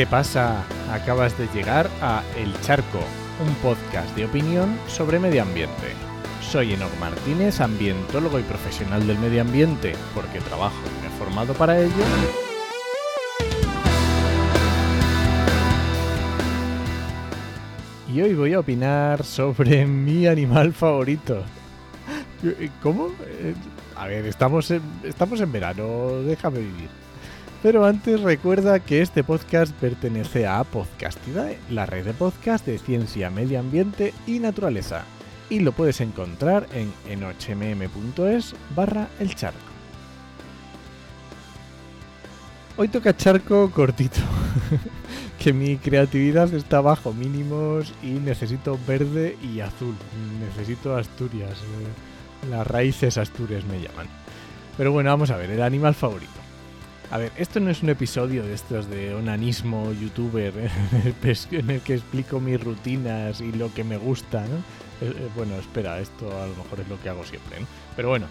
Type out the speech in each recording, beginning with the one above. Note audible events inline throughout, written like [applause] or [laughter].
¿Qué pasa? Acabas de llegar a El Charco, un podcast de opinión sobre medio ambiente. Soy Enoch Martínez, ambientólogo y profesional del medio ambiente, porque trabajo y me he formado para ello. Y hoy voy a opinar sobre [laughs] mi animal favorito. ¿Cómo? Eh, A ver, estamos en, estamos en verano, déjame vivir. Pero antes recuerda que este podcast pertenece a Podcastidae, la red de podcast de ciencia, medio ambiente y naturaleza. Y lo puedes encontrar en enochmm.es barra el charco. Hoy toca charco cortito, [laughs] que mi creatividad está bajo mínimos y necesito verde y azul. Necesito Asturias, eh, las raíces Asturias me llaman. Pero bueno, vamos a ver, el animal favorito. A ver, esto no es un episodio de estos de onanismo youtuber en el, que explico mis rutinas y lo que me gusta, ¿no? Eh, eh, bueno, espera, esto a lo mejor es lo que hago siempre, ¿no? Pero bueno,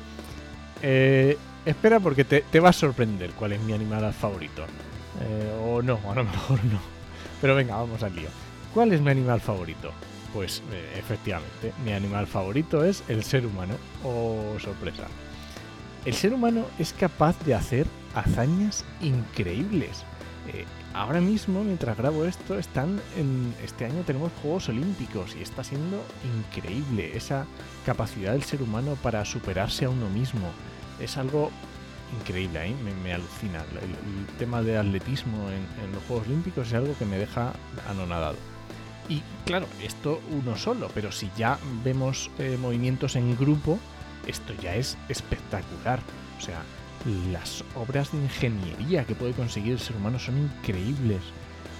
eh, espera porque te, te va a sorprender cuál es mi animal favorito. O no, a lo mejor no. Pero venga, vamos al lío. ¿Cuál es mi animal favorito? Pues efectivamente, mi animal favorito es el ser humano. Oh, sorpresa. El ser humano es capaz de hacer hazañas increíbles. Eh, ahora mismo, mientras grabo esto, están en este año tenemos Juegos Olímpicos y está siendo increíble esa capacidad del ser humano para superarse a uno mismo. Es algo increíble, ¿eh? me, alucina. El, tema de atletismo en, en los Juegos Olímpicos es algo que me deja anonadado. Y claro, esto uno solo, pero si ya vemos eh, movimientos en grupo, esto ya es espectacular. O sea, las obras de ingeniería que puede conseguir el ser humano son increíbles.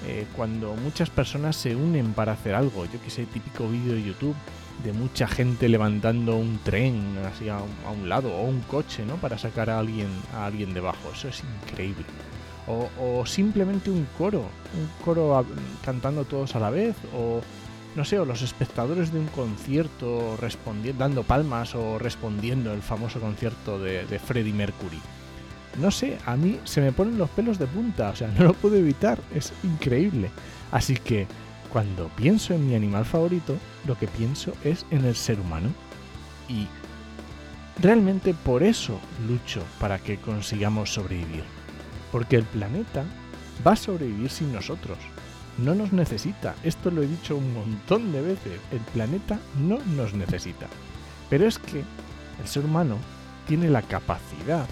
Eh, cuando muchas personas se unen para hacer algo, yo que sé, típico vídeo de YouTube de mucha gente levantando un tren así a un, a un lado o un coche, ¿no? Para sacar a alguien, a alguien debajo. Eso es increíble. O, o simplemente un coro, un coro cantando todos a la vez, o no sé, o los espectadores de un concierto dando palmas o respondiendo el famoso concierto de, de Freddie Mercury. No sé, a mí se me ponen los pelos de punta, o sea, [laughs] no lo puedo evitar, es increíble. Así que cuando pienso en mi animal favorito, lo que pienso es en el ser humano. Y realmente por eso lucho para que consigamos sobrevivir. Porque el planeta va a sobrevivir sin nosotros no nos necesita. Esto lo he dicho un montón de veces. El planeta no nos necesita. Pero es que el ser humano tiene la capacidad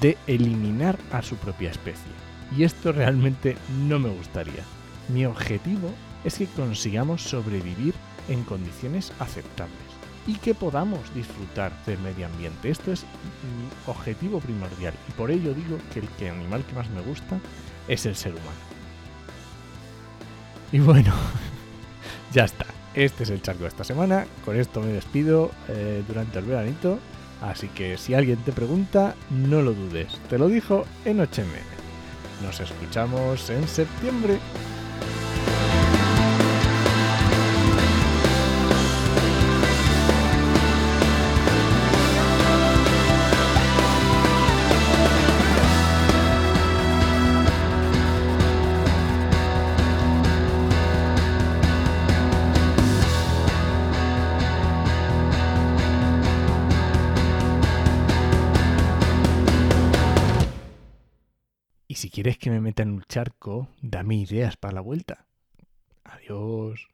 de eliminar a su propia especie. Y esto realmente no me gustaría. Mi objetivo es que consigamos sobrevivir en condiciones aceptables y que podamos disfrutar del medio ambiente. Esto es mi objetivo primordial y por ello digo que el animal que más me gusta es el ser humano. Y bueno, [laughs] ya está. Este es el charco de esta semana. Con esto me despido eh, durante el veranito. Así que si alguien te pregunta, no lo dudes. Te lo dijo en 8 Nos escuchamos en septiembre. Y si quieres que me meta en un charco, dame ideas para la vuelta. Adiós.